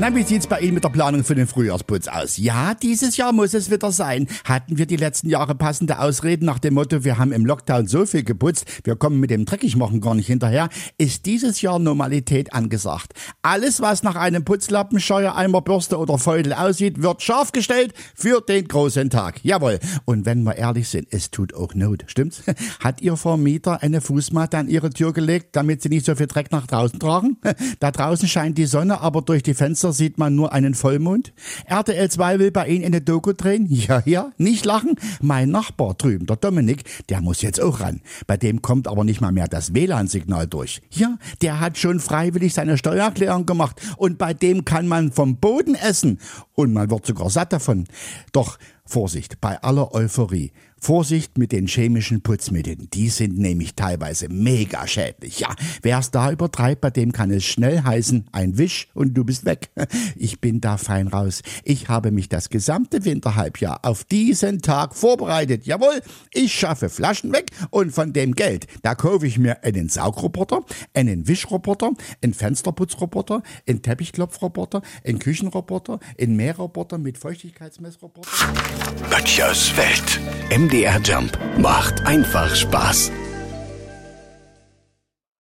Na, wie sieht's bei Ihnen mit der Planung für den Frühjahrsputz aus? Ja, dieses Jahr muss es wieder sein. Hatten wir die letzten Jahre passende Ausreden nach dem Motto, wir haben im Lockdown so viel geputzt, wir kommen mit dem Dreckigmachen gar nicht hinterher, ist dieses Jahr Normalität angesagt. Alles, was nach einem Putzlappen, Scheuereimer, Bürste oder Feudel aussieht, wird scharf gestellt für den großen Tag. Jawohl. Und wenn wir ehrlich sind, es tut auch Not, stimmt's? Hat Ihr Vermieter eine Fußmatte an Ihre Tür gelegt, damit Sie nicht so viel Dreck nach draußen tragen? Da draußen scheint die Sonne, aber durch die Fenster sieht man nur einen Vollmond. RTL 2 will bei Ihnen eine Doku drehen. Ja, ja, nicht lachen. Mein Nachbar drüben, der Dominik, der muss jetzt auch ran. Bei dem kommt aber nicht mal mehr das WLAN-Signal durch. Ja, der hat schon freiwillig seine Steuererklärung gemacht und bei dem kann man vom Boden essen und man wird sogar satt davon. Doch Vorsicht, bei aller Euphorie. Vorsicht mit den chemischen Putzmitteln. Die sind nämlich teilweise mega schädlich. Ja, wer es da übertreibt, bei dem kann es schnell heißen, ein Wisch und du bist weg. Ich bin da fein raus. Ich habe mich das gesamte Winterhalbjahr auf diesen Tag vorbereitet. Jawohl, ich schaffe Flaschen weg und von dem Geld, da kaufe ich mir einen Saugroboter, einen Wischroboter, einen Fensterputzroboter, einen Teppichklopfroboter, einen Küchenroboter, einen Mähroboter mit Feuchtigkeitsmessroboter. Böttchers Welt. MDR Jump macht einfach Spaß.